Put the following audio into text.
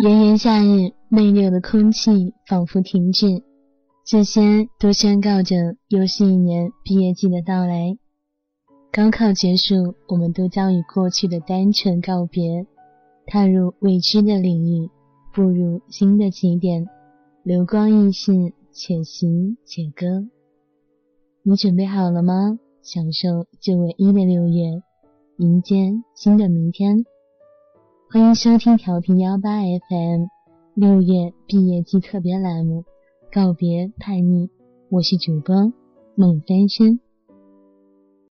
炎炎夏日，闷热的空气仿佛停止，这些都宣告着又是一年毕业季的到来。高考结束，我们都将与过去的单纯告别，踏入未知的领域，步入新的起点。流光易逝，且行且歌。你准备好了吗？享受这唯一的六月，迎接新的明天。欢迎收听调频幺八 FM 六月毕业季特别栏目《告别叛逆》，我是主播孟翻身。